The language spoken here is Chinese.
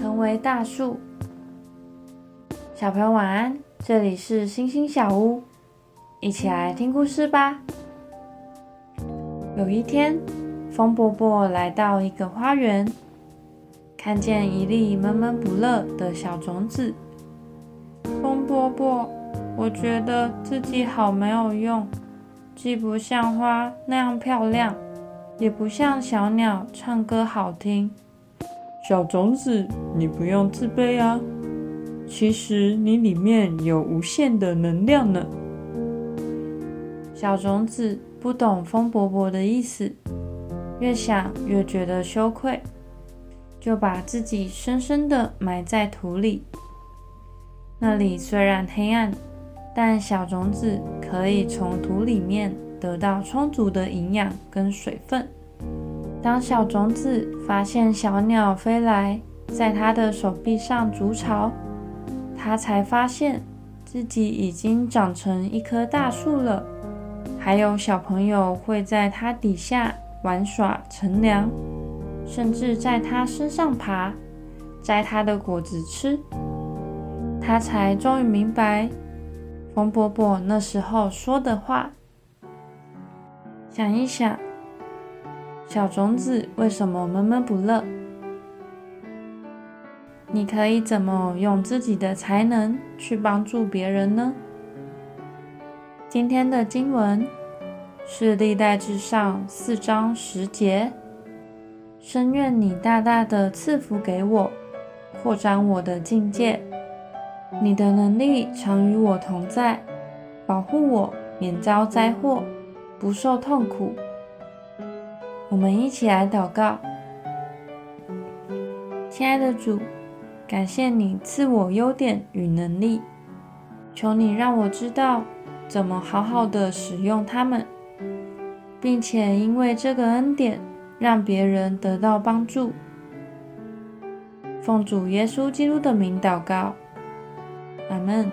成为大树。小朋友晚安，这里是星星小屋，一起来听故事吧。有一天，风伯伯来到一个花园，看见一粒闷闷不乐的小种子。风伯伯，我觉得自己好没有用，既不像花那样漂亮，也不像小鸟唱歌好听。小种子，你不用自卑啊！其实你里面有无限的能量呢。小种子不懂风伯伯的意思，越想越觉得羞愧，就把自己深深的埋在土里。那里虽然黑暗，但小种子可以从土里面得到充足的营养跟水分。当小种子发现小鸟飞来，在它的手臂上筑巢，它才发现自己已经长成一棵大树了。还有小朋友会在它底下玩耍、乘凉，甚至在它身上爬，摘它的果子吃。它才终于明白风伯伯那时候说的话。想一想。小种子为什么闷闷不乐？你可以怎么用自己的才能去帮助别人呢？今天的经文是历代至上四章十节。深愿你大大的赐福给我，扩展我的境界。你的能力常与我同在，保护我免遭灾祸，不受痛苦。我们一起来祷告，亲爱的主，感谢你赐我优点与能力，求你让我知道怎么好好的使用它们，并且因为这个恩典，让别人得到帮助。奉主耶稣基督的名祷告，阿门。